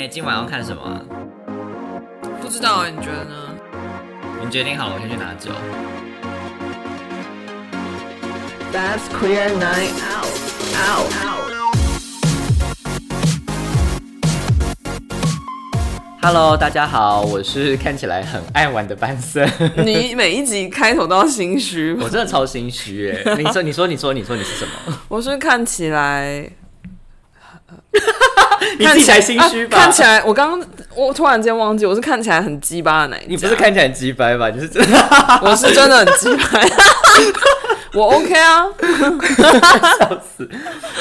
哎、今晚要看什么啊？不知道哎，你觉得呢？你决定好了，我先去拿酒。That's queer night out. Out. Out. Hello，大家好，我是看起来很爱玩的班森。你每一集开头都要心虚我真的超心虚哎！你说，你说，你说，你说你是什么？我是看起来，你自己才心虚吧？啊看起来，我刚刚我突然间忘记，我是看起来很鸡巴的那一你不是看起来很鸡掰吧？你是真的 我是真的很鸡巴，我 OK 啊。笑死！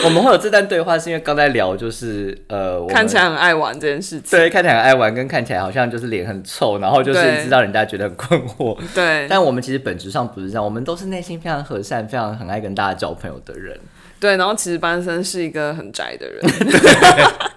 我们会有这段对话，是因为刚才聊就是呃，看起来很爱玩这件事情。对，看起来很爱玩，跟看起来好像就是脸很臭，然后就是知道人家觉得很困惑。对但我们其实本质上不是这样，我们都是内心非常和善、非常很爱跟大家交朋友的人。对，然后其实班森是一个很宅的人，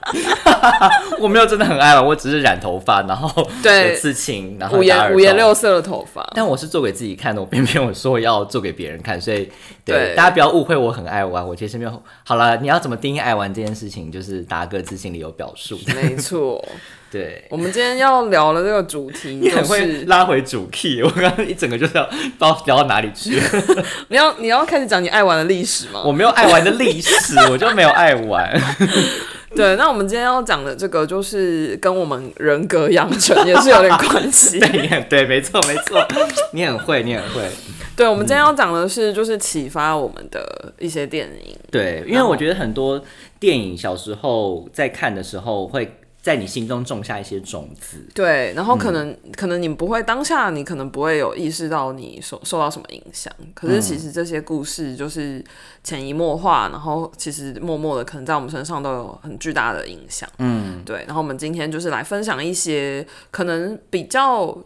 我没有真的很爱玩，我只是染头发，然后对有刺青，然后五颜五颜六。色的头发。但我是做给自己看的，我偏偏我说要做给别人看，所以对对大家不要误会我很爱玩，我其实没有。好了，你要怎么定义爱玩这件事情，就是大家各自心里有表述。没错，对，我们今天要聊的这个主题 就你很会拉回主 key，我刚刚一整个就是要不知道聊到哪里去。你要你要开始讲你爱玩的历史吗？我没有爱玩的历史，我就没有爱玩。对，那我们今天要讲的这个就是跟我们人格养成也是有点关系。对，你很对，没错没错，你很会，你很会。对，我们今天要讲的是就是启发我们的一些电影。对，因为我觉得很多电影小时候在看的时候，会在你心中种下一些种子。对，然后可能、可能你不会当下你可能不会有意识到你受受到什么影响，可是其实这些故事就是潜移默化，然后其实默默的可能在我们身上都有很巨大的影响。嗯，对，然后我们今天就是来分享一些可能比较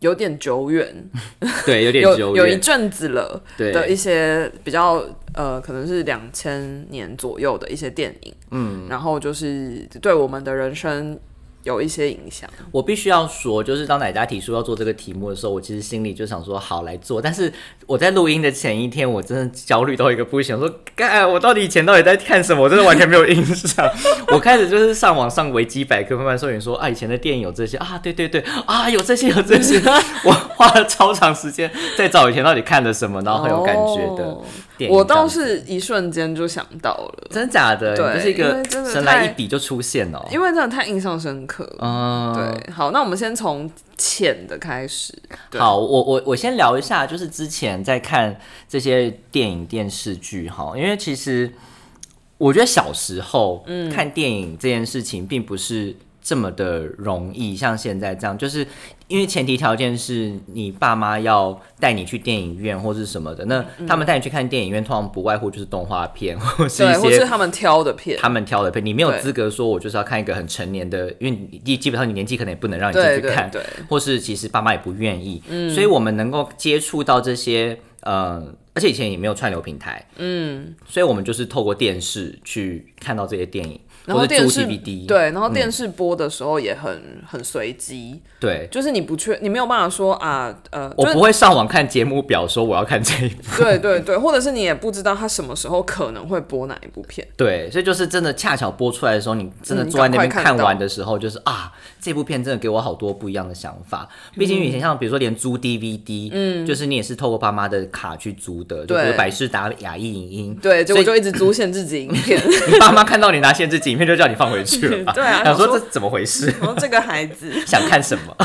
有点久远，对，有点有久远。有一阵子了的一些比较呃，可能是两千年左右的一些电影，嗯，然后就是对我们的人生有一些影响。我必须要说，就是当奶家提出要做这个题目的时候，我其实心里就想说好来做。但是我在录音的前一天，我真的焦虑到一个不行，我说干，我到底以前到底在看什么？我真的完全没有印象。我开始就是上网上维基百科慢慢搜寻说啊，以前的电影有这些啊，对对对啊，有这些有这些。我花了超长时间在找以前到底看了什么，然后很有感觉的哦电影。我倒是一瞬间就想到了，真假的，就是一个神来一笔就出现哦。因为真的太印象深刻了。嗯，对，好，那我们先从浅的开始。好，我我我先聊一下，就是之前在看这些电影电视剧哈，因为其实我觉得小时候嗯看电影这件事情并不是这么的容易，像现在这样，就是因为前提条件是你爸妈要带你去电影院或是什么的，那他们带你去看电影院，通常不外乎就是动画片或是一些。他们挑的片，他们挑的片，你没有资格说，我就是要看一个很成年的，因为你基基本上你年纪可能也不能让你对进去看，对对，或是其实爸妈也不愿意，所以我们能够接触到这些，呃，而且以前也没有串流平台，嗯，所以我们就是透过电视去看到这些电影，然后电视 DVD，对，然后电视播的时候也很很随机，对，就是你不确，你没有办法说啊，呃，我就是不会上网看节目表说我要看这一部，对对对，或者是你也不知道他什么时候可能会播哪一部片。对，所以就是真的恰巧播出来的时候，你真的嗯坐在那边看完的时候，就是啊，这部片真的给我好多不一样的想法。毕竟以前像比如说连租 DVD，嗯，就是你也是透过爸妈的卡去租的，就比如对百事达、雅艺影音，对，结果就一直租限制级影片，你爸妈看到你拿限制级影片，就叫你放回去了？对啊想说这怎么回事？然后这个孩子，想看什么？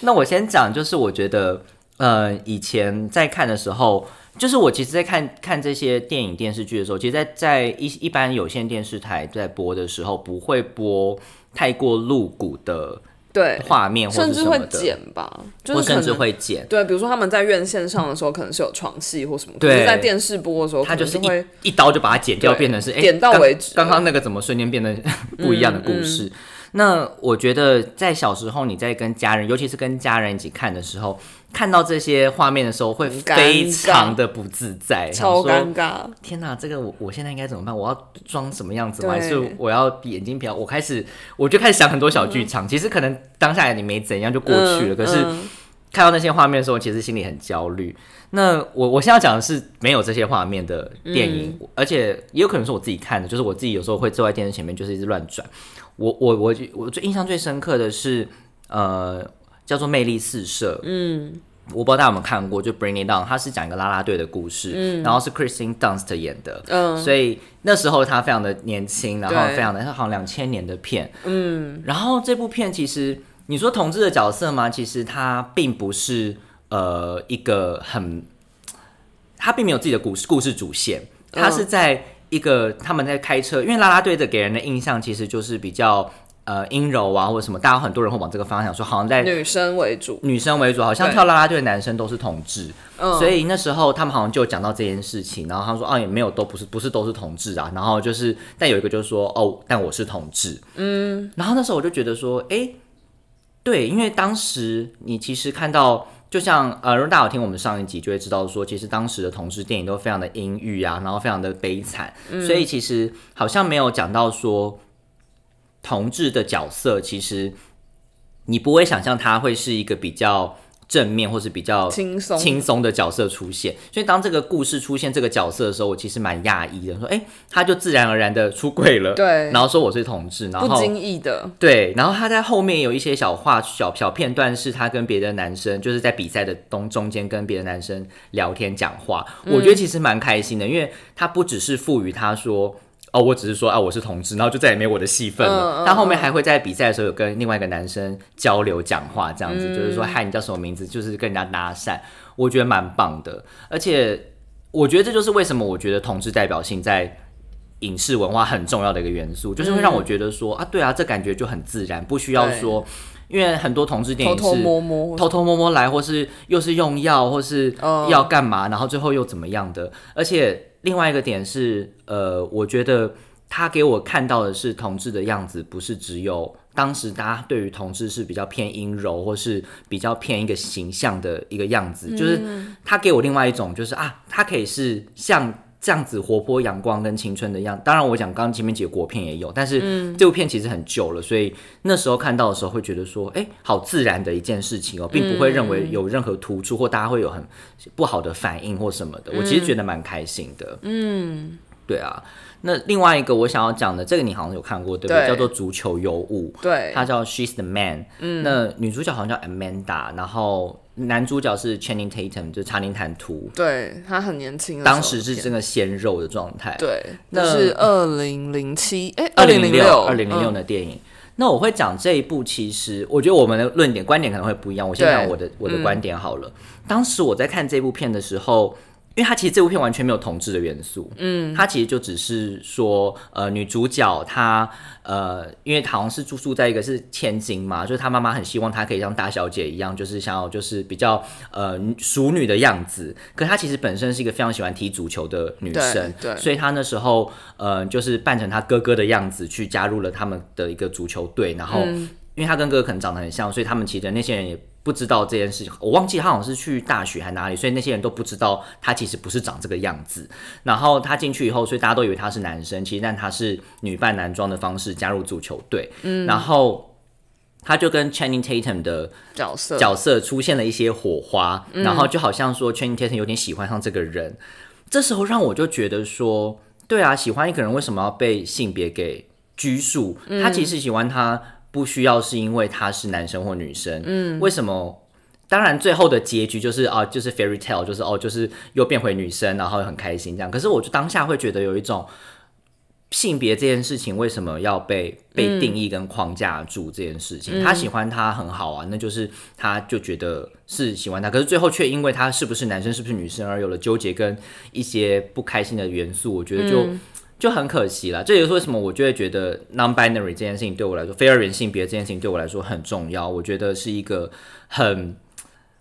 那我先讲，就是我觉得，呃，以前在看的时候，就是我其实，在看看这些电影电视剧的时候，其实在，在一一般有线电视台在播的时候，不会播太过露骨的对，画面或甚至会剪吧，就是甚至是会剪。对，比如说他们在院线上的时候，可能是有床戏或什么，对可是在电视播的时候，他就是会一一刀就把它剪掉，变成是欸点到为止刚刚那个怎么瞬间变得不一样的故嗯事？那我觉得在小时候你在跟家人，尤其是跟家人一起看的时候，看到这些画面的时候，会非常的不自在，超尴尬。天哪，这个我我现在应该怎么办？我要装什么样子吗？还是我要眼睛瞟？我开始我就开始想很多小剧场。其实可能当下你没怎样就过去了，可是嗯看到那些画面的时候，其实心里很焦虑。那我我现在要讲的是没有这些画面的电影，而且也有可能是我自己看的，就是我自己有时候会坐在电视前面，就是一直乱转。我我我我最印象最深刻的是，呃，叫做《魅力四射》。嗯，我不知道大家有没有看过，就《Bring It Down》，它是讲一个啦啦队的故事，嗯，然后是 Kristen Dunst 演的，嗯，所以那时候他非常的年轻，然后非常的，他好像两千年的片，嗯，然后这部片其实你说同志的角色吗？其实他并不是呃一个很，他并没有自己的故事故事主线，他是在。一个他们在开车，因为啦啦队的给人的印象其实就是比较呃阴柔啊，或者什么，大家很多人会往这个方向说，好像在女生为主，女生为主，好像跳啦啦队的男生都是同志，所以那时候他们好像就讲到这件事情，然后他说哦也没有都不是不是都是同志啊，然后就是但有一个就是说哦但我是同志，嗯，然后那时候我就觉得说哎对，因为当时你其实看到。就像呃，如果大家有听我们上一集，就会知道说，其实当时的同志电影都非常的阴郁啊，然后非常的悲惨，所以其实好像没有讲到说同志的角色，其实你不会想象他会是一个比较。正面或是比较轻松。轻松的角色出现，所以当这个故事出现这个角色的时候，我其实蛮讶异的，说，哎，他就自然而然的出柜了，对，然后说我是同志，然后不经意的，对，然后他在后面有一些小话小小片段，是他跟别的男生，就是在比赛的东中间跟别的男生聊天讲话，我觉得其实蛮开心的，因为他不只是赋予他说。哦，我只是说啊，我是同志，然后就再也没有我的戏份了。他后面还会在比赛的时候有跟另外一个男生交流讲话，这样子就是说，嗨，你叫什么名字？就是跟人家搭讪，我觉得蛮棒的。而且我觉得这就是为什么我觉得同志代表性在影视文化很重要的一个元素，就是会让我觉得说啊，对啊，这感觉就很自然，不需要说，因为很多同志电影是偷偷摸摸、偷偷摸摸来，或是又是用药，或是要干嘛，然后最后又怎么样的，而且。另外一个点是，呃，我觉得他给我看到的是同志的样子，不是只有当时大家对于同志是比较偏阴柔，或是比较偏一个形象的一个样子，就是他给我另外一种，就是啊，他可以是像这样子活泼、阳光跟青春的样。当然，我讲刚刚前面几个国片也有，但是这部片其实很旧了，所以那时候看到的时候会觉得说，哎，好自然的一件事情哦，并不会认为有任何突出或大家会有很。不好的反应或什么的，我其实觉得蛮开心的。嗯，对啊。那另外一个我想要讲的，这个你好像有看过，对不对？叫做《足球尤物》。对，它叫《She's the Man》。嗯，那女主角好像叫 Amanda，然后男主角是 Channing Tatum，就是查宁·坦图。对他很年轻，当时是真的鲜肉的状态。对，那是二零零七，哎，二零零六，二零零六的电影。那我会讲这一部，其实我觉得我们的论点观点可能会不一样。我先讲我的我的观点好了。当时我在看这部片的时候。因为他其实这部片完全没有同志的元素，嗯，他其实就只是说，呃，女主角她，呃，因为好像是住宿在一个是千金嘛，就是她妈妈很希望她可以像大小姐一样，就是想要就是比较呃淑女的样子，可她其实本身是一个非常喜欢踢足球的女生，对，所以她那时候呃就是扮成她哥哥的样子去加入了他们的一个足球队，然后因为她跟哥哥可能长得很像，所以他们其实那些人也。不知道这件事情，我忘记他好像是去大学还哪里，所以那些人都不知道他其实不是长这个样子。然后他进去以后，所以大家都以为他是男生，其实但他是女扮男装的方式加入足球队。嗯，然后他就跟 Channing Tatum 的角色角色出现了一些火花，然后就好像说 Channing Tatum 有点喜欢上这个人。这时候让我就觉得说，对啊，喜欢一个人为什么要被性别给拘束？他其实喜欢他。不需要是因为他是男生或女生，嗯，为什么？当然，最后的结局就是啊，就是 fairy tale，就是哦，就是又变回女生，然后很开心这样。可是，我就当下会觉得有一种性别这件事情为什么要被被定义跟框架住这件事情？他喜欢他很好啊，那就是他就觉得是喜欢他，可是最后却因为他是不是男生，是不是女生而有了纠结跟一些不开心的元素。我觉得就。就很可惜了，这也是为什么我就会觉得 non-binary 这件事情对我来说，非二元性别这件事情对我来说很重要。我觉得是一个很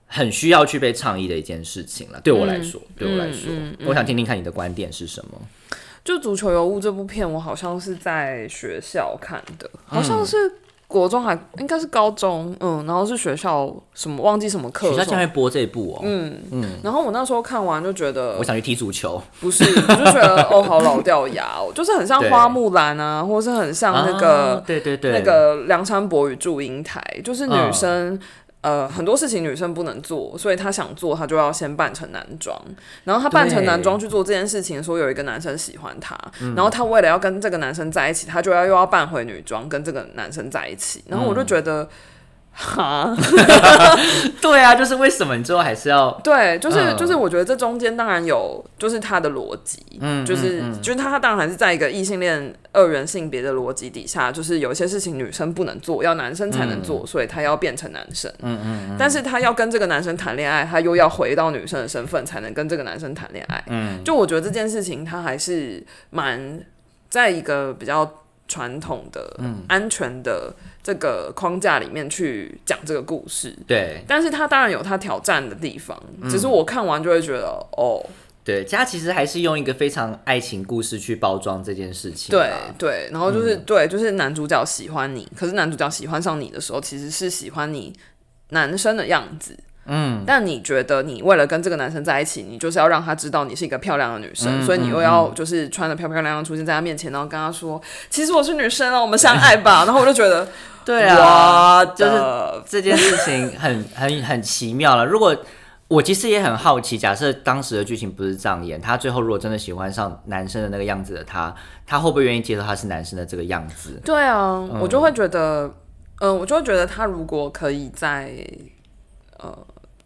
很需要去被倡议的一件事情了。对我来说，对我来说，我想听听看你的观点是什么。就《足球尤物》这部片，我好像是在学校看的，好像是。国中还应该是高中，嗯，然后是学校什么忘记什么课，学校竟然播这部哦，嗯嗯，然后我那时候看完就觉得，我想去踢足球，不是，我就觉得哦，好老掉牙哦，就是很像花木兰啊，或是很像那个，对对对，那个梁山伯与祝英台，就是女生呃，很多事情女生不能做，所以她想做，她就要先扮成男装。然后她扮成男装去做这件事情说，有一个男生喜欢她，然后她为了要跟这个男生在一起，她就要又要扮回女装跟这个男生在一起。然后我就觉得，哈，对啊，就是为什么你最后还是要对，就是、嗯。就是，我觉得这中间当然有，就是他的逻辑，嗯就是、就是他当然还是在一个异性恋二元性别的逻辑底下，就是有一些事情女生不能做，要男生才能做，所以他要变成男生。嗯嗯嗯。但是他要跟这个男生谈恋爱，他又要回到女生的身份，才能跟这个男生谈恋爱。嗯，就我觉得这件事情，他还是蛮在一个比较传统的、嗯安全的这个框架里面去讲这个故事。对但是他当然有他挑战的地方，嗯只是我看完就会觉得，哦，对，他其实还是用一个非常爱情故事去包装这件事情对。对，然后就是、嗯对，就是男主角喜欢你，可是男主角喜欢上你的时候，其实是喜欢你男生的样子。嗯，但你觉得你为了跟这个男生在一起，你就是要让他知道你是一个漂亮的女生，嗯所以你又要就是穿的漂漂亮亮出现在他面前，然后跟他说，其实我是女生啊，我们相爱吧。然后我就觉得，对啊，就是这件事情很 很很奇妙了。如果我其实也很好奇，假设当时的剧情不是这样演，他最后如果真的喜欢上男生的那个样子的他，他会不会愿意接受他是男生的这个样子？对啊，我就会觉得，嗯、我就会觉得他如果可以在呃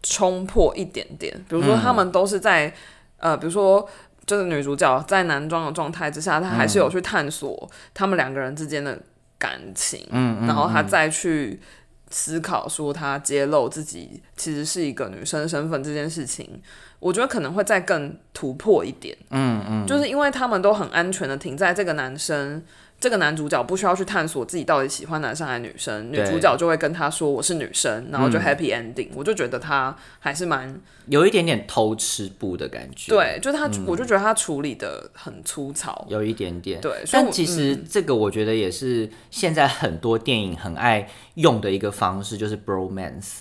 冲破一点点，比如说他们都是在、呃，比如说就是女主角在男装的状态之下，她还是有去探索他们两个人之间的感情，嗯然后她再去思考说她揭露自己其实是一个女生身份这件事情，我觉得可能会再更突破一点。嗯嗯，就是因为他们都很安全的停在这个男生，这个男主角不需要去探索自己到底喜欢男生还是女生，女主角就会跟他说我是女生，然后就嗯。happy ending、我就觉得他还是蛮有一点点偷吃布的感觉。，对，就是他，我就觉得他处理的很粗糙。有一点点。对，但其实嗯。这个我觉得也是现在很多电影很爱用的一个方式，就是 bromance，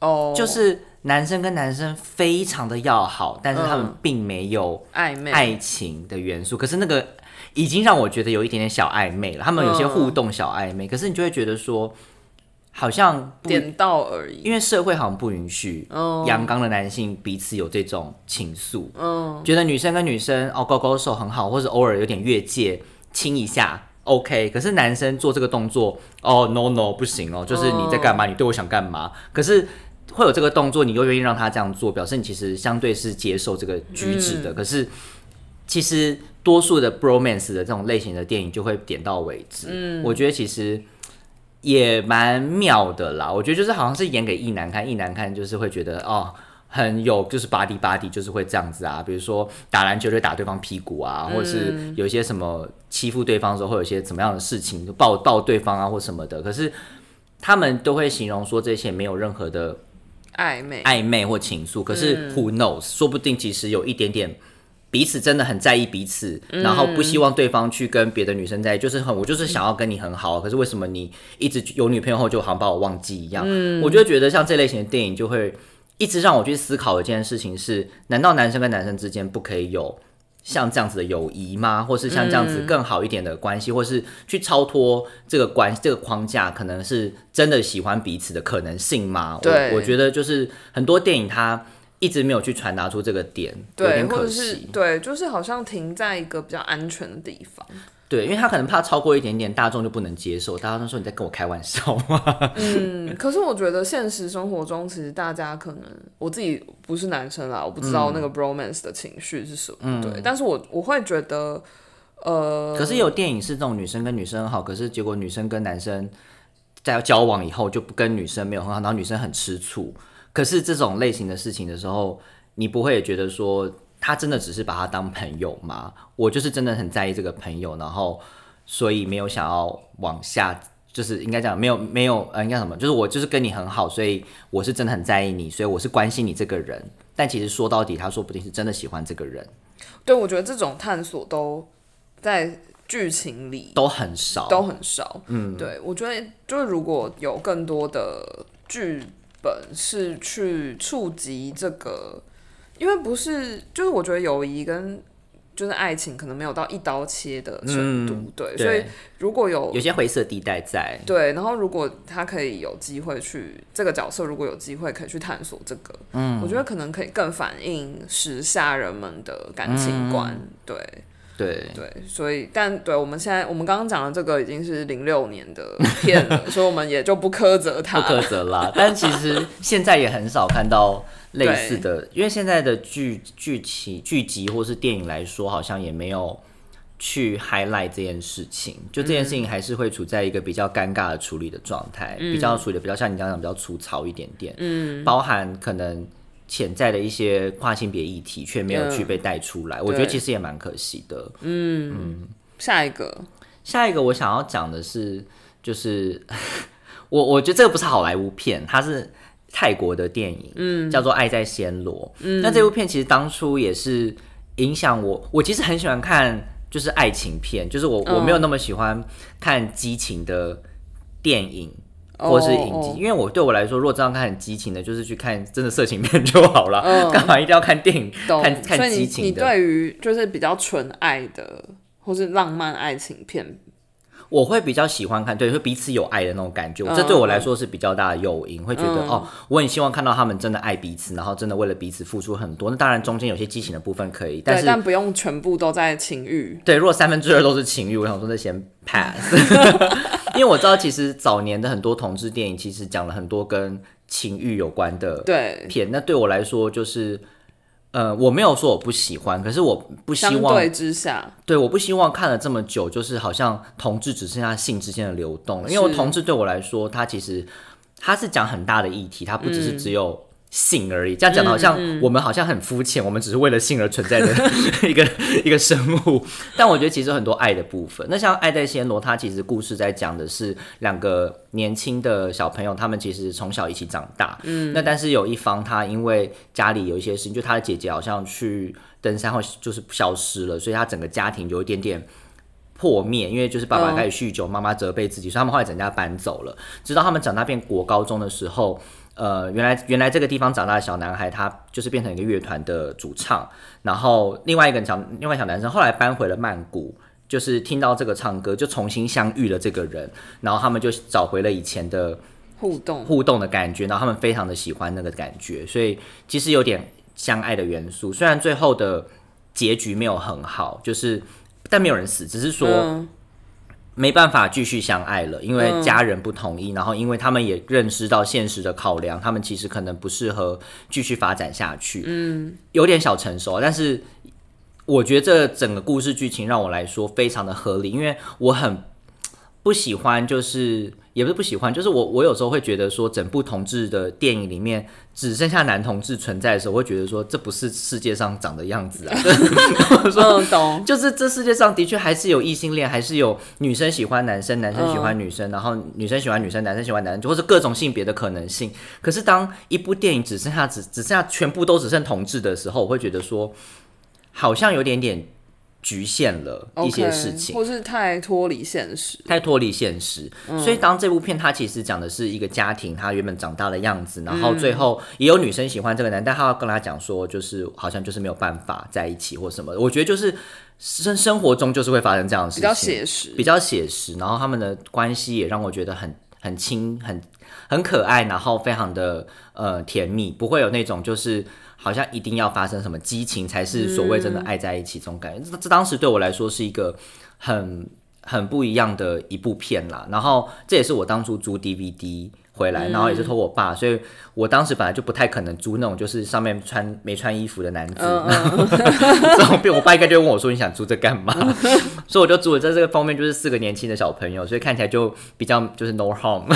哦，就是男生跟男生非常的要好，但是他们嗯。并没有暧昧，爱情的元素，可是那个已经让我觉得有一点点小暧昧了。他们有些互动小暧昧，可是你就会觉得说，好像不，点到而已。因为社会好像不允许哦阳刚的男性彼此有这种情愫，嗯，觉得女生跟女生哦勾勾手很好，或者偶尔有点越界亲一下。OK，可是男生做这个动作，哦 no no 不行哦，就是你在干嘛？你对我想干嘛？可是会有这个动作，你又愿意让他这样做，表示你其实相对是接受这个举止的。可是其实多数的 bromance 的这种类型的电影就会点到为止。嗯，我觉得其实也蛮妙的啦。我觉得就是好像是演给异男看，异男看就是会觉得哦。很有就是 body body 就是会这样子啊，比如说打篮球就打对方屁股啊，或者是有一些什么欺负对方的时候会有一些怎么样的事情，就抱抱对方啊或什么的。可是他们都会形容说这些没有任何的暧昧，暧昧或情愫，可是 who knows，、说不定其实有一点点彼此真的很在意彼此，然后不希望对方去跟别的女生在一起，就是很我就是想要跟你很好，可是为什么你一直有女朋友后就好像把我忘记一样？我就觉得像这类型的电影就会一直让我去思考一件事情是：难道男生跟男生之间不可以有？像这样子的友谊吗？或是像这样子更好一点的关系，或是去超脱这个关这个框架，可能是真的喜欢彼此的可能性吗？对我我觉得就是很多电影它一直没有去传达出这个点，有对，点可或者是惜。对，就是好像停在一个比较安全的地方。对，因为他可能怕超过一点点，大众就不能接受，大家都说你在跟我开玩笑吗？嗯，可是我觉得现实生活中，其实大家可能我自己不是男生啦，我不知道那个 bromance 的情绪是什么，对，但是我我会觉得，呃，可是有电影是这种女生跟女生很好，可是结果女生跟男生在交往以后就不跟女生没有很好，然后女生很吃醋。可是这种类型的事情的时候，你不会也觉得说他真的只是把他当朋友吗？我就是真的很在意这个朋友，然后所以没有想要往下，就是应该讲没有没有呃应该什么，就是我就是跟你很好，所以我是真的很在意你，所以我是关心你这个人。但其实说到底，他说不定是真的喜欢这个人，对我觉得这种探索都在剧情里都很少，都很少。嗯，对我觉得就是如果有更多的剧本是去触及这个，因为不是就是我觉得友谊跟就是爱情可能没有到一刀切的程度，对，对所以如果有有些灰色地带在。对，然后如果他可以有机会去这个角色，如果有机会可以去探索这个，嗯，我觉得可能可以更反映时下人们的感情观，对对。对，所以但对我们现在我们刚刚讲的这个已经是零六年的片了，所以我们也就不苛责他不苛责啦，但其实现在也很少看到类似的，因为现在的剧剧情剧集或是电影来说，好像也没有去 highlight 这件事情，就这件事情还是会处在一个比较尴尬的处理的状态，比较处理的比较像你刚刚讲比较粗糙一点点，嗯，包含可能潜在的一些跨性别议题却没有去被带出来，我觉得其实也蛮可惜的。嗯嗯下一个下一个我想要讲的是，就是 我我觉得这个不是好莱坞片，它是泰国的电影，嗯，叫做《爱在暹罗》。嗯，那这部片其实当初也是影响我，我其实很喜欢看就是爱情片，就是我、我没有那么喜欢看激情的电影。或是影集，哦。因为我对我来说，如果这样看很激情的，就是去看真的色情片就好了，嗯。干嘛一定要看电影，看看激情的？你对于就是比较纯爱的或是浪漫爱情片，我会比较喜欢看，对，会彼此有爱的那种感觉，嗯这对我来说是比较大的诱因，会觉得、嗯哦，我很希望看到他们真的爱彼此，然后真的为了彼此付出很多。那当然中间有些激情的部分可以，但，是但不用全部都在情欲。对，如果三分之二都是情欲，我想说那先 pass，因为我知道其实早年的很多同志电影其实讲了很多跟情欲有关的对，片，那对我来说就是。呃，我没有说我不喜欢，可是我不希望相对之下，对，我不希望看了这么久，就是好像同志只剩下性之间的流动。了。因为同志对我来说，它其实它是讲很大的议题，它不只是嗯。只有性而已。这样讲的好像我们好像很肤浅，我们只是为了性而存在的 一个一个生物。但我觉得其实很多爱的部分。那像《爱在暹罗》，它其实故事在讲的是两个年轻的小朋友，他们其实从小一起长大。嗯，那但是有一方他因为家里有一些事情，就他的姐姐好像去登山后就是消失了，所以他整个家庭有一点点。破灭，因为就是爸爸嗯开始酗酒，妈妈责备自己，所以他们后来整家搬走了。直到他们长大变国高中的时候，呃，原来原来这个地方长大的小男孩，他就是变成一个乐团的主唱，然后另外一个小另外小男生后来搬回了曼谷。就是听到这个唱歌，就重新相遇了这个人，然后他们就找回了以前的互动，互动的感觉，然后他们非常的喜欢那个感觉，所以其实有点相爱的元素。虽然最后的结局没有很好，就是但没有人死，只是说嗯没办法继续相爱了，因为嗯家人不同意，然后因为他们也认识到现实的考量，他们其实可能不适合继续发展下去。嗯，有点小成熟，但是我觉得这整个故事剧情让我来说非常的合理，因为我很不喜欢，就是也不是不喜欢，就是我我有时候会觉得说，整部同志的电影里面只剩下男同志存在的时候，我会觉得说这不是世界上长的样子啊。嗯，懂，就是这世界上的确还是有异性恋，还是有女生喜欢男生，男生喜欢女生，然后女生喜欢女生，男生喜欢男生，或者各种性别的可能性。可是当一部电影只剩下只只剩下全部都只剩同志的时候，我会觉得说，好像有点点局限了一些事情。或是太脱离现实。太脱离现实，所以当这部片它其实讲的是一个家庭，他原本长大的样子，然后最后也有女生喜欢这个男，但他要跟他讲说，就是好像就是没有办法在一起或什么。我觉得就是生生活中就是会发生这样的事情，比较写实，比较写实，然后他们的关系也让我觉得很很亲，很很可爱，然后非常的呃甜蜜，不会有那种就是好像一定要发生什么激情才是所谓真的爱在一起这种感觉。这这当时对我来说是一个很很不一样的一部片啦。然后这也是我当初租 DVD 回来，然后也是托我爸，所以我当时本来就不太可能租那种就是上面穿没穿衣服的男子。这种片，我爸应该就问我说：“你想租这干嘛？” 所以我就租了。在这个方面就是四个年轻的小朋友，所以看起来就比较就是 no harm。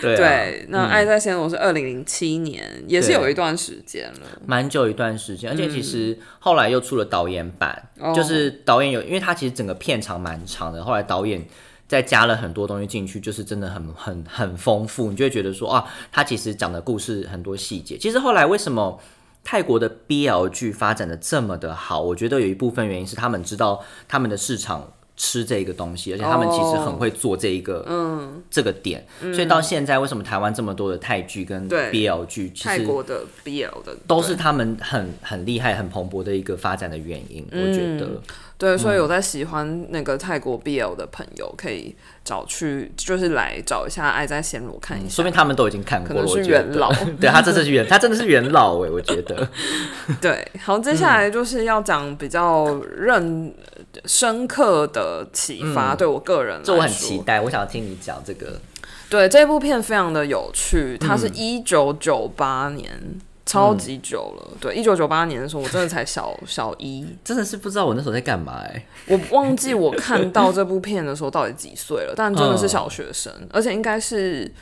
对啊，对，那《爱在暹罗》是二零零七年，也是有一段时间了。蛮久一段时间，而且其实后来又出了导演版，哦就是导演有，因为他其实整个片长蛮长的，后来导演。再加了很多东西进去，就是真的很很很丰富，你就会觉得说啊，他其实讲的故事很多细节。其实后来为什么泰国的 BL 剧发展的这么的好？我觉得有一部分原因是他们知道他们的市场吃这个东西，而且他们其实很会做这一个，嗯，这个点。所以到现在，为什么台湾这么多的泰剧跟对。BL 剧，其实泰国的 BL 的都是他们很很厉害、很蓬勃的一个发展的原因。我觉得，对，所以有在喜欢那个泰国 BL 的朋友，可以找去，就是来找一下《爱在暹罗》看一下。说明他们都已经看过了。可能是元老 对他这是元，他真的是元老哎，我觉得。对，好，接下来就是要讲比较认深刻的启发，对我个人来这我很期待，我想要听你讲这个。对，这部片非常的有趣，它嗯是一九九八年。超级久了，对，一九九八年的时候，我真的才小 小一，真的是不知道我那时候在干嘛哎、我忘记我看到这部片的时候到底几岁了，但真的是小学生，而且应该是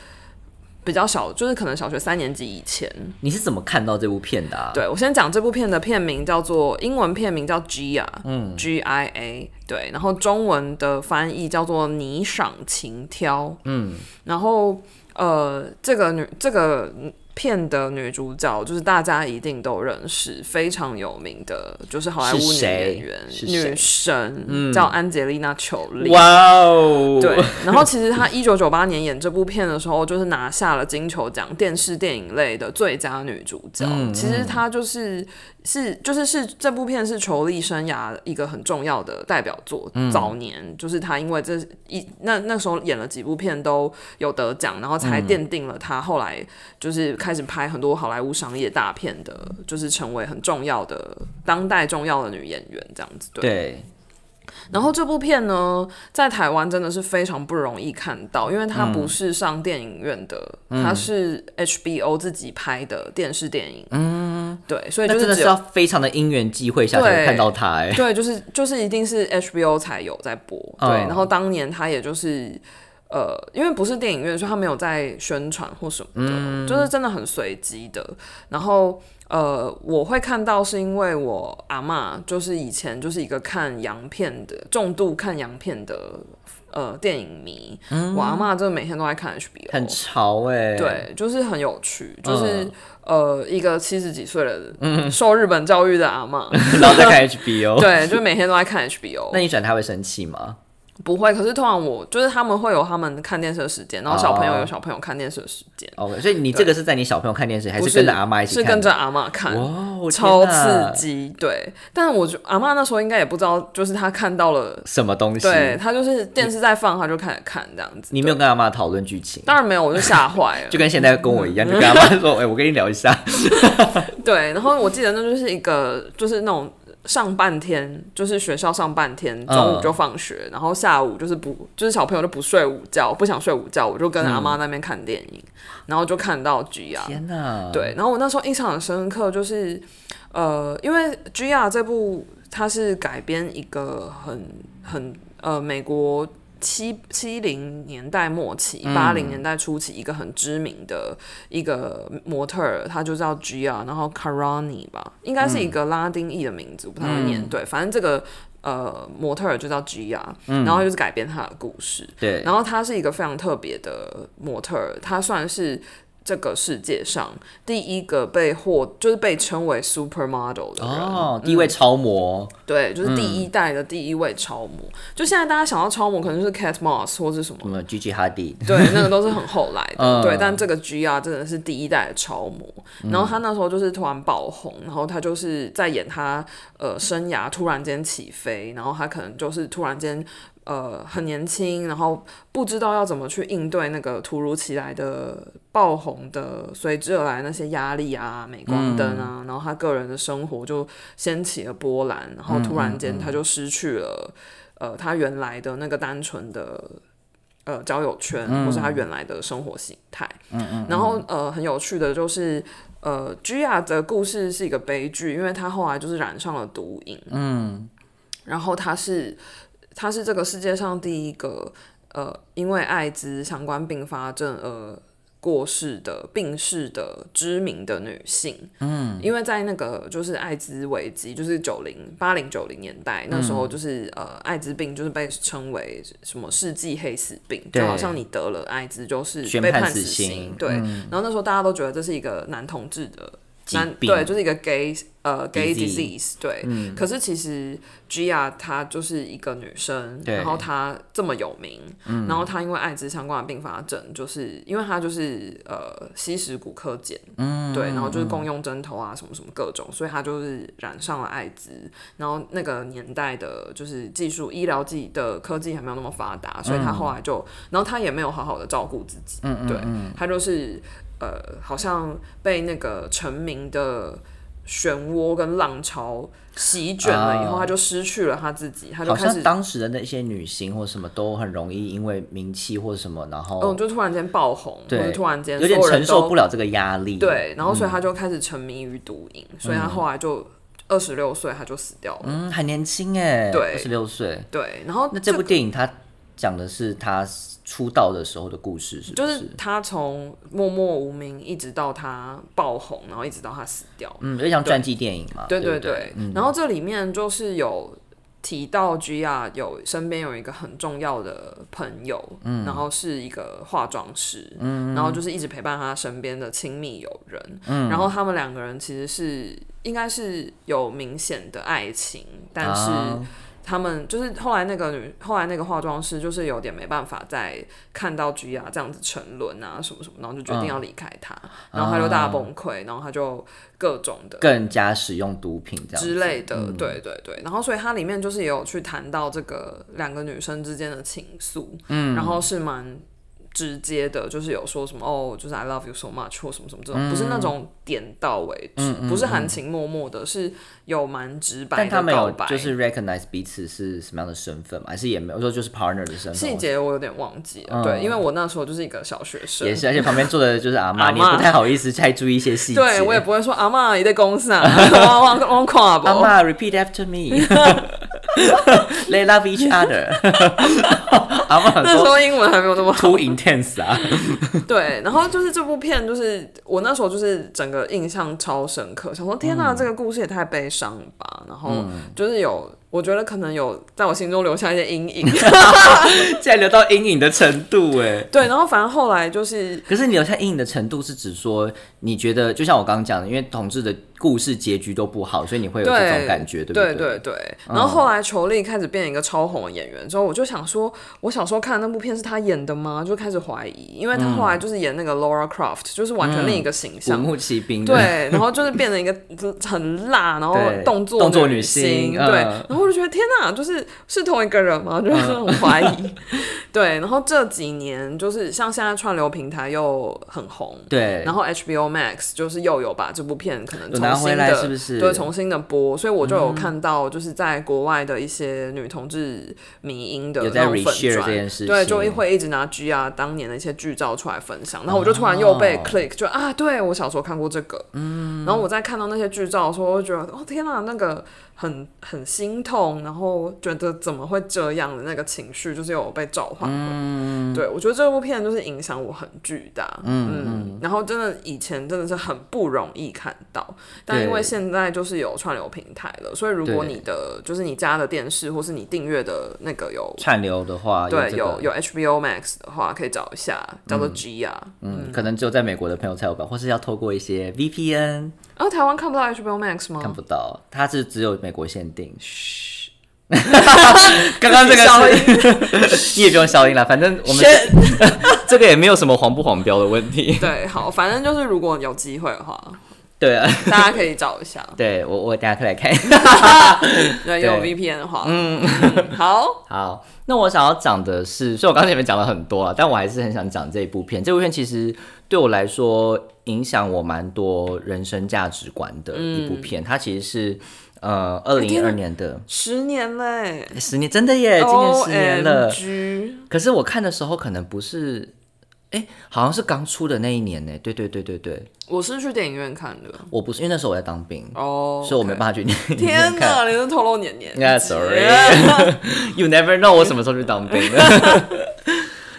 比较小，就是可能小学三年级以前。你是怎么看到这部片的、啊？，对我先讲这部片的片名叫做英文片名叫 Gia，嗯，G I A，对，然后中文的翻译叫做你赏情挑，嗯，然后呃，这个女这个片的女主角就是大家一定都认识，非常有名的，就是好莱坞女演员女神，叫安吉丽娜·裘丽。哇哦，对，然后其实她一九九八年演这部片的时候，就是拿下了金球奖电视电影类的最佳女主角。嗯其实她就是是就是是这部片是裘丽生涯一个很重要的代表作。嗯早年就是她因为这一那那时候演了几部片都有得奖，然后才嗯奠定了她后来就是开始拍很多好莱坞商业大片的，就是成为很重要的当代重要的女演员这样子。对。对，然后这部片呢，在台湾真的是非常不容易看到，因为它不是上电影院的，它是 HBO 自己拍的电视电影。嗯，对，所以那真的是要非常的因缘际会下才看到他哎、对，就是就是一定是 HBO 才有在播。嗯对，然后当年他也就是。呃，因为不是电影院，所以他没有在宣传或什么的，嗯就是真的很随机的。然后呃，我会看到是因为我阿嬷就是以前就是一个看洋片的重度看洋片的呃电影迷，我阿嬷真的每天都在看 HBO，嗯很潮哎、，对，就是很有趣，就是、嗯呃一个七十几岁的受日本教育的阿嬷，然后在看 HBO。对，就每天都在看 HBO。那你转他会生气吗？不会，可是通常我就是他们会有他们看电视的时间，然后小朋友哦有小朋友看电视的时间，OK，所以你这个是在你小朋友看电视，还是跟着阿妈一起看？是跟着阿妈看。哇，超刺！激，对，但我就阿妈那时候应该也不知道，就是她看到了，什么东西？对她就是电视在放，她就开始看这样子。你没有跟阿妈讨论剧情，当然没有，我就吓坏了。就跟现在跟我一样，就跟阿妈说：“ 哎、我跟你聊一下。对，然后我记得那就是一个就是那种上半天就是学校上半天，中午就放学，然后下午就是不就是小朋友就不睡午觉，不想睡午觉，我就跟阿妈那边看电影，然后就看到 G R，天哪！，对，然后我那时候印象很深刻，就是呃，因为《G R》这部它是改编一个很很呃美国七七零年代末期、八零年代初期一个很知名的一个模特儿，她就叫 G R，然后 Carani 吧，应该是一个拉丁裔的名字，我不太会念。对，反正这个呃模特儿就叫 G R，、然后就是改编他的故事。对，然后他是一个非常特别的模特儿，他算是这个世界上第一个被获，就是被称为 supermodel 的人。哦，第一位超模，对，就是第一代的第一位超模。就现在大家想到超模，可能就是 Cat Moss 或是什么什。么 Gigi Hadid，对，那个都是很后来的。嗯对，但这个 G R 真的是第一代的超模。然后他那时候就是突然爆红，然后他就是在演他呃生涯突然间起飞，然后他可能就是突然间。呃，很年轻，然后不知道要怎么去应对那个突如其来的爆红的随之而来那些压力啊、镁光灯啊，然后他个人的生活就掀起了波澜，然后突然间他就失去了、呃他原来的那个单纯的呃交友圈，或是他原来的生活形态。嗯嗯。然后呃，很有趣的就是呃，Gia 的故事是一个悲剧，因为他后来就是染上了毒瘾。嗯。然后他是他是这个世界上第一个呃，因为艾滋相关并发症而。过世的病逝的知名的女性，嗯，因为在那个就是艾滋危机，就是九零八零九零年代那时候，就是、呃，艾滋病就是被称为什么世纪黑死病，就好像你得了艾滋就是被判死死刑对。然后那时候大家都觉得这是一个男同志的对，就是一个 gay 呃 gay Disease disease 对。可是其实 Gia 她就是一个女生，然后她这么有名，然后她因为艾滋相关的并发症，就是因为她就是呃吸食骨科碱，嗯，对，然后就是共用针头啊什么什么各种，所以她就是染上了艾滋。然后那个年代的就是技术医疗技的科技还没有那么发达，所以她后来就，然后她也没有好好的照顾自己，嗯对，她就是呃好像被那个成名的。漩涡跟浪潮席卷了以后，啊她就失去了他自己，他就好开始，像当时的那些女星或什么都很容易因为名气或什么，然后嗯，就突然间爆红，或对者突然间有点承受不了这个压力。对，然后所以他就开始沉迷于毒瘾，所以他后来就二十六岁，他就死掉了。嗯，很年轻哎，对二十六岁。对，然后那这部电影它讲的是他出道的时候的故事，是不？就是他从默默无名一直到他爆红，然后一直到他死掉。嗯，有点像传记电影嘛。对对不对对，然后这里面就是有提到 Gia 有身边有一个很重要的朋友，然后是一个化妆师，然后就是一直陪伴他身边的亲密友人，然后他们两个人其实是应该是有明显的爱情，但是。啊他们就是后来那个女，后来那个化妆师就是有点没办法再看到 Gia 这样子沉沦啊什么什么，然后就决定要离开他，然后他就大崩溃，然后他就各种的更加使用毒品这样之类的，对对对。然后所以它里面就是也有去谈到这个两个女生之间的情愫，嗯，然后是蛮直接的，就是有说什么哦，就是 I love you so much 或什么什么这种，不是那种点到为止，不是含情脉脉的，是有蛮直白但他们有。就是 recognize 彼此是什么样的身份嘛？还是也没有说就是 partner 的身份？细节我有点忘记了，对，因为我那时候就是一个小学生，也是，而且旁边坐的就是阿妈，阿你不太好意思再注意一些细节。对我也不会说阿妈你在公司啊，我我我跨不阿。妈 repeat after me。They love each other 阿妈那时候英文还没有那么好，too intense 啊，对，然后就是这部片，就是我那时候就是整个印象超深刻，想说天哪，嗯。这个故事也太悲伤了吧。然后就是有，我觉得可能有在我心中留下一些阴影。竟然留到阴影的程度哎。对，然后反正后来就是可是你留下阴影的程度是指说，你觉得就像我刚刚讲的，因为同志的故事结局都不好，所以你会有这种感觉，对不对对对对然后后来裘丽开始变一个超红的演员之后，我就想说，我小时候看的那部片是他演的吗？就开始怀疑，因为他后来就是演那个 Laura Croft，就是完全另一个形古象。墓奇兵，对，然后就是变成一个很辣，然后 动作动作女女星对，嗯然后我就觉得天哪，就是是同一个人吗？就是很怀疑。对，然后这几年就是像现在串流平台又很红，对。然后 HBO Max 就是又有把这部片可能重新的来是不是？嗯对重新的播，所以我就有看到就是在国外的一些女同志迷音的那种粉 reshare 这件事对，就情会一直拿 G 啊当年的一些剧照出来分享，然后我就突然又被哦。click 就啊，对我小时候看过这个，嗯，然后我在看到那些剧照的时候，我就觉得哦天哪，那个很很心痛，然后觉得怎么会这样的那个情绪，就是有被召唤回嗯。对，我觉得这部片就是影响我很巨大，嗯然后真的以前真的是很不容易看到，但因为现在就是有串流平台了，所以如果你的就是你家的电视或是你订阅的那个有串流的话，对这个有有 HBO Max 的话，可以找一下，叫做 G 啊。嗯，可能只有在美国的朋友才有吧，或是要透过一些 VPN 然后台湾看不到 HBO Max 吗？看不到，它是只有美国限定。嘘，刚刚这个 消是 你也不用消音了，反正我们这个也没有什么黄不黄标的问题。对，好，反正就是如果有机会的话，对啊，大家可以找一下。对我我等下可以来看。对，有 VPN 的话，嗯，好，好，那我想要讲的是，所以我刚才前面讲了很多啊，但我还是很想讲这一部片。这部片其实对我来说影响我蛮多人生价值观的一部片。它其实是呃二零一二年的，十年嘞，十年真的耶，今年十年了。可是我看的时候可能不是，哎、好像是刚出的那一年呢。对对对对对，我是去电影院看的我不是，因为那时候我在当兵，哦，所以我没办法去电影天院看。哪，你是透露年年 Yeah, sorry. you never know 我什么时候去当兵的。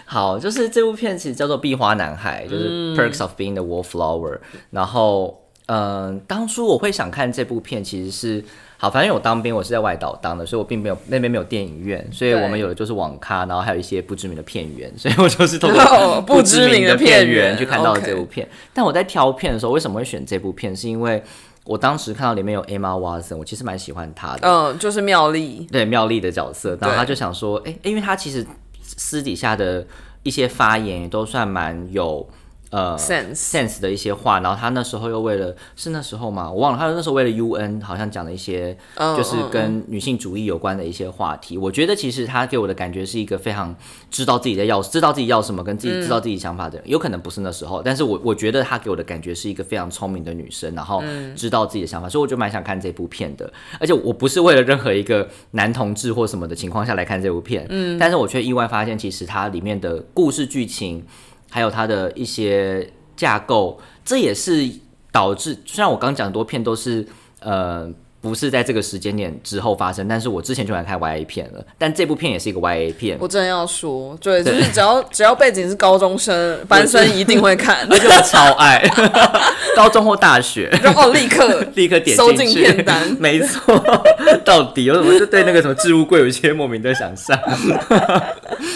好，就是这部片其实叫做《壁花男孩》，就是嗯 Perks of Being the Wallflower。然后嗯、当初我会想看这部片，其实是好，反正我当兵，我是在外岛当的，所以我并没有那边没有电影院，所以我们有的就是网咖，然后还有一些不知名的片源，所以我就是通 哦过不知名的的片源源去看到了这部片。但我在挑片的时候，为什么会选这部片？是因为我当时看到里面有 Emma Watson，我其实蛮喜欢她的。嗯，就是妙丽，对妙丽的角色，然后他就想说，哎、因为他其实私底下的一些发言都算蛮有呃 Sense sense 的一些话，然后他那时候又为了是那时候吗？我忘了，他那时候为了 UN 好像讲了一些嗯就是嗯跟女性主义有关的一些话题。我觉得其实他给我的感觉是一个非常知道自己在要，知道自己要什么，跟自己知道自己想法的人。有可能不是那时候，但是我我觉得他给我的感觉是一个非常聪明的女生，然后知道自己的想法，所以我就蛮想看这部片的。而且我不是为了任何一个男同志或什么的情况下来看这部片，嗯，但是我却意外发现，其实它里面的故事剧情，还有它的一些架构，这也是导致虽然我刚讲多片都是呃。不是在这个时间点之后发生，但是我之前就来看 YA 片了，但这部片也是一个 YA 片，我真的要说，对，就是只要只要背景是高中生，班生一定会看，而且我超爱，高中或大学，然后立刻 立刻点收进片单。没错，到底我怎么就对那个什么置物柜有一些莫名的想象？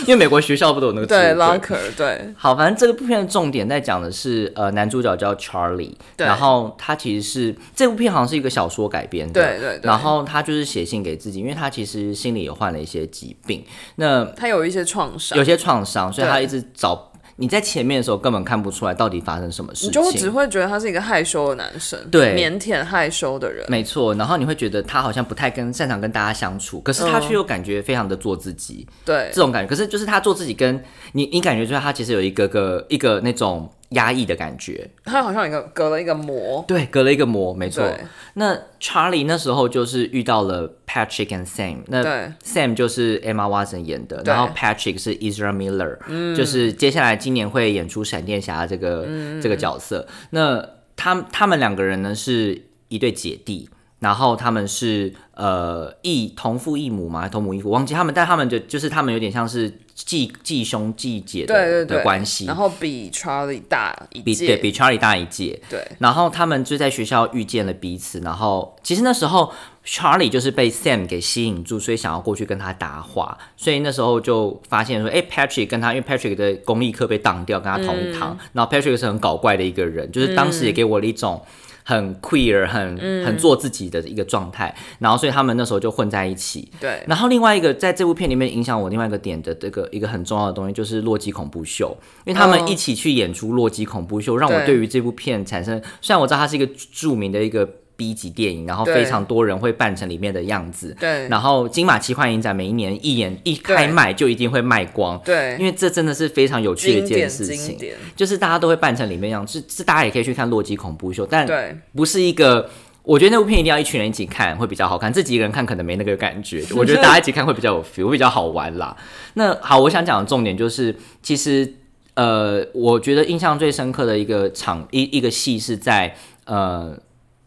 因为美国学校不都有那个对 locker 对。好，反正这个部片的重点在讲的是，呃，男主角叫 Charlie，对。然后他其实是这部片好像是一个小说改编的，对对对。然后他就是写信给自己，因为他其实心里也患了一些疾病，那他有一些创伤。有，些创伤，所以他一直找你在前面的时候根本看不出来到底发生什么事情，你就会只会觉得他是一个害羞的男生，对。腼腆害羞的人，没错，然后你会觉得他好像不太跟擅长跟大家相处，可是他嗯却又感觉非常的做自己，对。这种感觉。可是就是他做自己跟你，你感觉出来他其实有一个个一个那种压抑的感觉，他好像有一个隔了一个膜，对，隔了一个膜，没错。那 Charlie 那时候就是遇到了 Patrick and Sam，那对。Sam 就是 Emma Watson 演的，然后 Patrick 是 Ezra Miller，、就是接下来今年会演出闪电侠这个、这个角色。那他他们两个人呢是一对姐弟。然后他们是呃异同父异母嘛，同母异父，忘记他们，但他们就就是他们有点像是继继兄继姐的对对对。的关系，然后比 Charlie 大一比对届，比 Charlie 大一届，对。然后他们就在学校遇见了彼此，然后其实那时候 Charlie 就是被 Sam 给吸引住，所以想要过去跟他搭话，所以那时候就发现说，哎，Patrick 跟他，因为 Patrick 的公益课被挡掉，跟他同一堂，然后 Patrick 是很搞怪的一个人，就是当时也给我了一种。很 queer，很很做自己的一个状态，然后所以他们那时候就混在一起。对。然后另外一个在这部片里面影响我另外一个点的这个一个很重要的东西就是洛基恐怖秀，因为他们嗯一起去演出洛基恐怖秀，让我对。对于这部片产生，虽然我知道它是一个著名的一个 B 级电影，然后非常多人会扮成里面的样子，对。然后金马奇幻影展每一年一演一开卖就一定会卖光，对，因为这真的是非常有趣的一件事情，就是大家都会扮成里面样，是是大家也可以去看洛基恐怖秀，但不是一个。我觉得那部片一定要一群人一起看会比较好看，自己一个人看可能没那个感觉。我觉得大家一起看会比较有 feel，会比较好玩啦。那好，我想讲的重点就是，其实呃，我觉得印象最深刻的一个场一一个戏是在呃，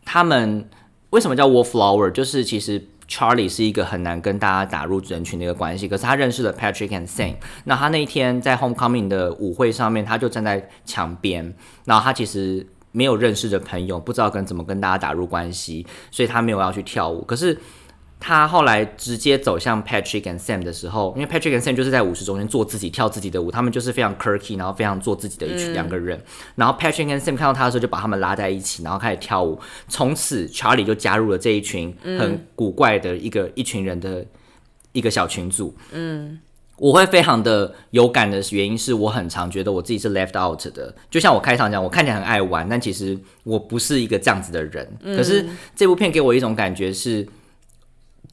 他们为什么叫 Wallflower？就是其实 Charlie 是一个很难跟大家打入人群的一个关系，可是他认识了 Patrick and Sam。那他那一天在 Homecoming 的舞会上面，他就站在墙边，然后他其实没有认识的朋友，不知道跟怎么跟大家打入关系，所以他没有要去跳舞。可是他后来直接走向 Patrick and Sam 的时候，因为 Patrick and Sam 就是在舞池中间做自己跳自己的舞，他们就是非常 quirky，然后非常做自己的一群两个人。然后 Patrick and Sam 看到他的时候，就把他们拉在一起，然后开始跳舞。从此 Charlie 就加入了这一群很古怪的一个、一群人的一个小群组。嗯。我会非常的有感的原因是我很常觉得我自己是 left out 的，就像我开场讲，我看起来很爱玩，但其实我不是一个这样子的人。可是这部片给我一种感觉是，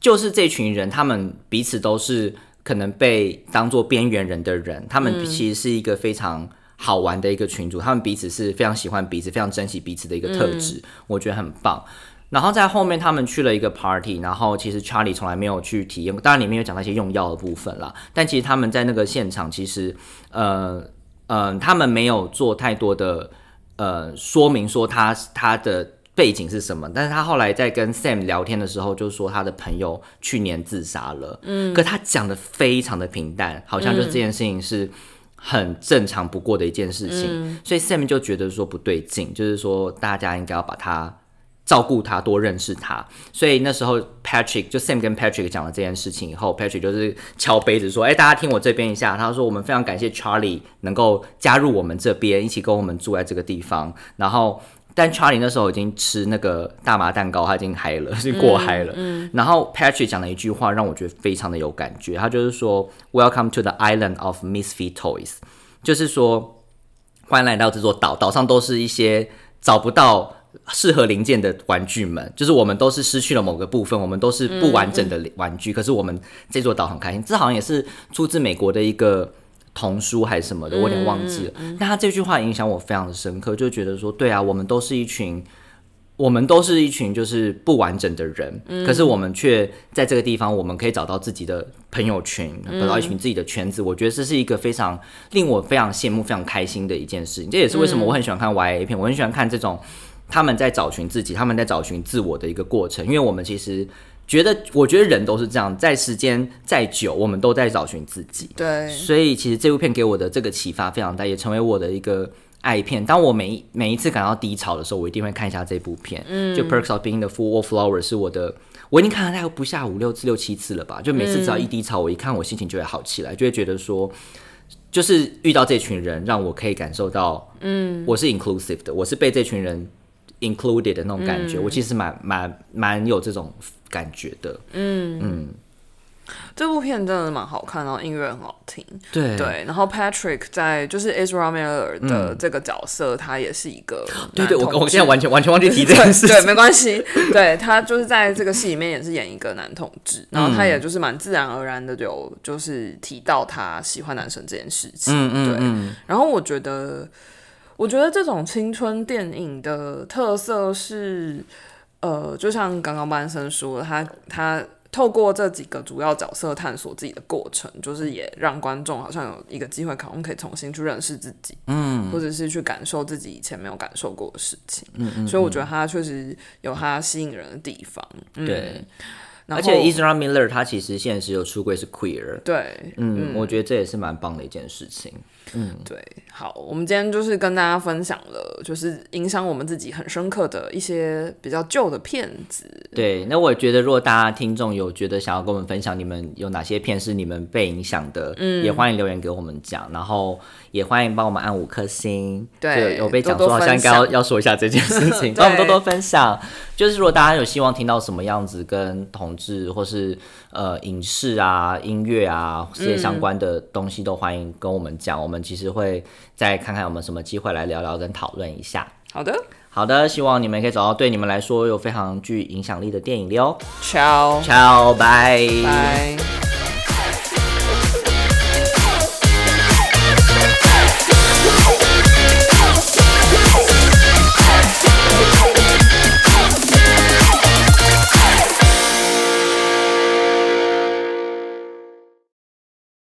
就是这群人，他们彼此都是可能被当做边缘人的人，他们其实是一个非常好玩的一个群组，他们彼此是非常喜欢彼此、非常珍惜彼此的一个特质，我觉得很棒。然后在后面他们去了一个 party，然后其实 Charlie 从来没有去体验过，当然里面有讲到一些用药的部分啦，但其实他们在那个现场其实呃呃他们没有做太多的呃说明说他他的背景是什么，但是他后来在跟 Sam 聊天的时候，就说他的朋友去年自杀了，嗯，可他讲的非常的平淡，好像就是这件事情是。很正常不过的一件事情，所以 Sam 就觉得说不对劲，就是说大家应该要把他照顾他，多认识他。所以那时候 Patrick 就 Sam 跟 Patrick 讲了这件事情以后，Patrick 就是敲杯子说：“哎、大家听我这边一下。”他说：“我们非常感谢 Charlie 能够加入我们这边，一起跟我们住在这个地方。”然后。但 Charlie 那时候已经吃那个大麻蛋糕，他已经嗨了，是过嗨了。然后 Patrick 讲了一句话，让我觉得非常的有感觉。他就是说：“Welcome to the island of misfit toys。”就是说，欢迎来到这座岛，岛上都是一些找不到适合零件的玩具们，就是我们都是失去了某个部分，我们都是不完整的玩具。可是我们这座岛很开心，这好像也是出自美国的一个童书还是什么的，我有点忘记了。但他这句话影响我非常的深刻，就觉得说，对啊，我们都是一群。我们都是一群就是不完整的人，可是我们却在这个地方，我们可以找到自己的朋友群，找到一群自己的圈子。我觉得这是一个非常令我非常羡慕、非常开心的一件事情。这也是为什么我很喜欢看 YA 片，我很喜欢看这种他们在找寻自己、他们在找寻自我的一个过程。因为我们其实觉得，我觉得人都是这样，在时间再久，我们都在找寻自己。对，所以其实这部片给我的这个启发非常大，也成为我的一个爱片。当我每一每一次感到低潮的时候，我一定会看一下这部片。嗯，就《Perks of Being the Fool Wallflower》是我的，我已经看了大概不下五六次、六七次了吧。就每次只要一低潮，我一看，我心情就会好起来，就会觉得说，就是遇到这群人，让我可以感受到，嗯，我是 inclusive 的，我是被这群人 included 的那种感觉。我其实蛮蛮蛮有这种感觉的。嗯嗯这部片真的蛮好看，然后音乐很好听。对对，然后 Patrick 在就是 Ezra Miller 的这个角色，他也是一个嗯对对，我我现在完全 完全忘记提这件事对，情。没关系。对他就是在这个戏里面也是演一个男同志，然后他也就是蛮自然而然的有就是提到他喜欢男生这件事情。嗯嗯对。嗯，然后我觉得，我觉得这种青春电影的特色是，呃，就像刚刚班生说的，他他。透过这几个主要角色探索自己的过程，就是也让观众好像有一个机会，可能可以重新去认识自己，嗯，或者是去感受自己以前没有感受过的事情，嗯嗯所以我觉得他确实有他吸引人的地方，嗯、对。而且 Ezra Miller 他其实现实有出柜是 queer，对，嗯，我觉得这也是蛮棒的一件事情。对，好，我们今天就是跟大家分享了，就是影响我们自己很深刻的一些比较旧的片子。对，那我觉得如果大家听众有觉得想要跟我们分享你们有哪些片是你们被影响的，嗯，也欢迎留言给我们讲，然后也欢迎帮我们按五颗星。对有被讲说好像应该要要说一下这件事情，帮我们多多分享。就是如果大家有希望听到什么样子跟同志或是呃影视啊、音乐啊这些相关的东西，都欢迎跟我们讲。我们其实会再看看有没有什么机会来聊聊跟讨论一下。好的好的，希望你们可以找到对你们来说有非常具影响力的电影里哦。，ciao，ciao，拜。拜。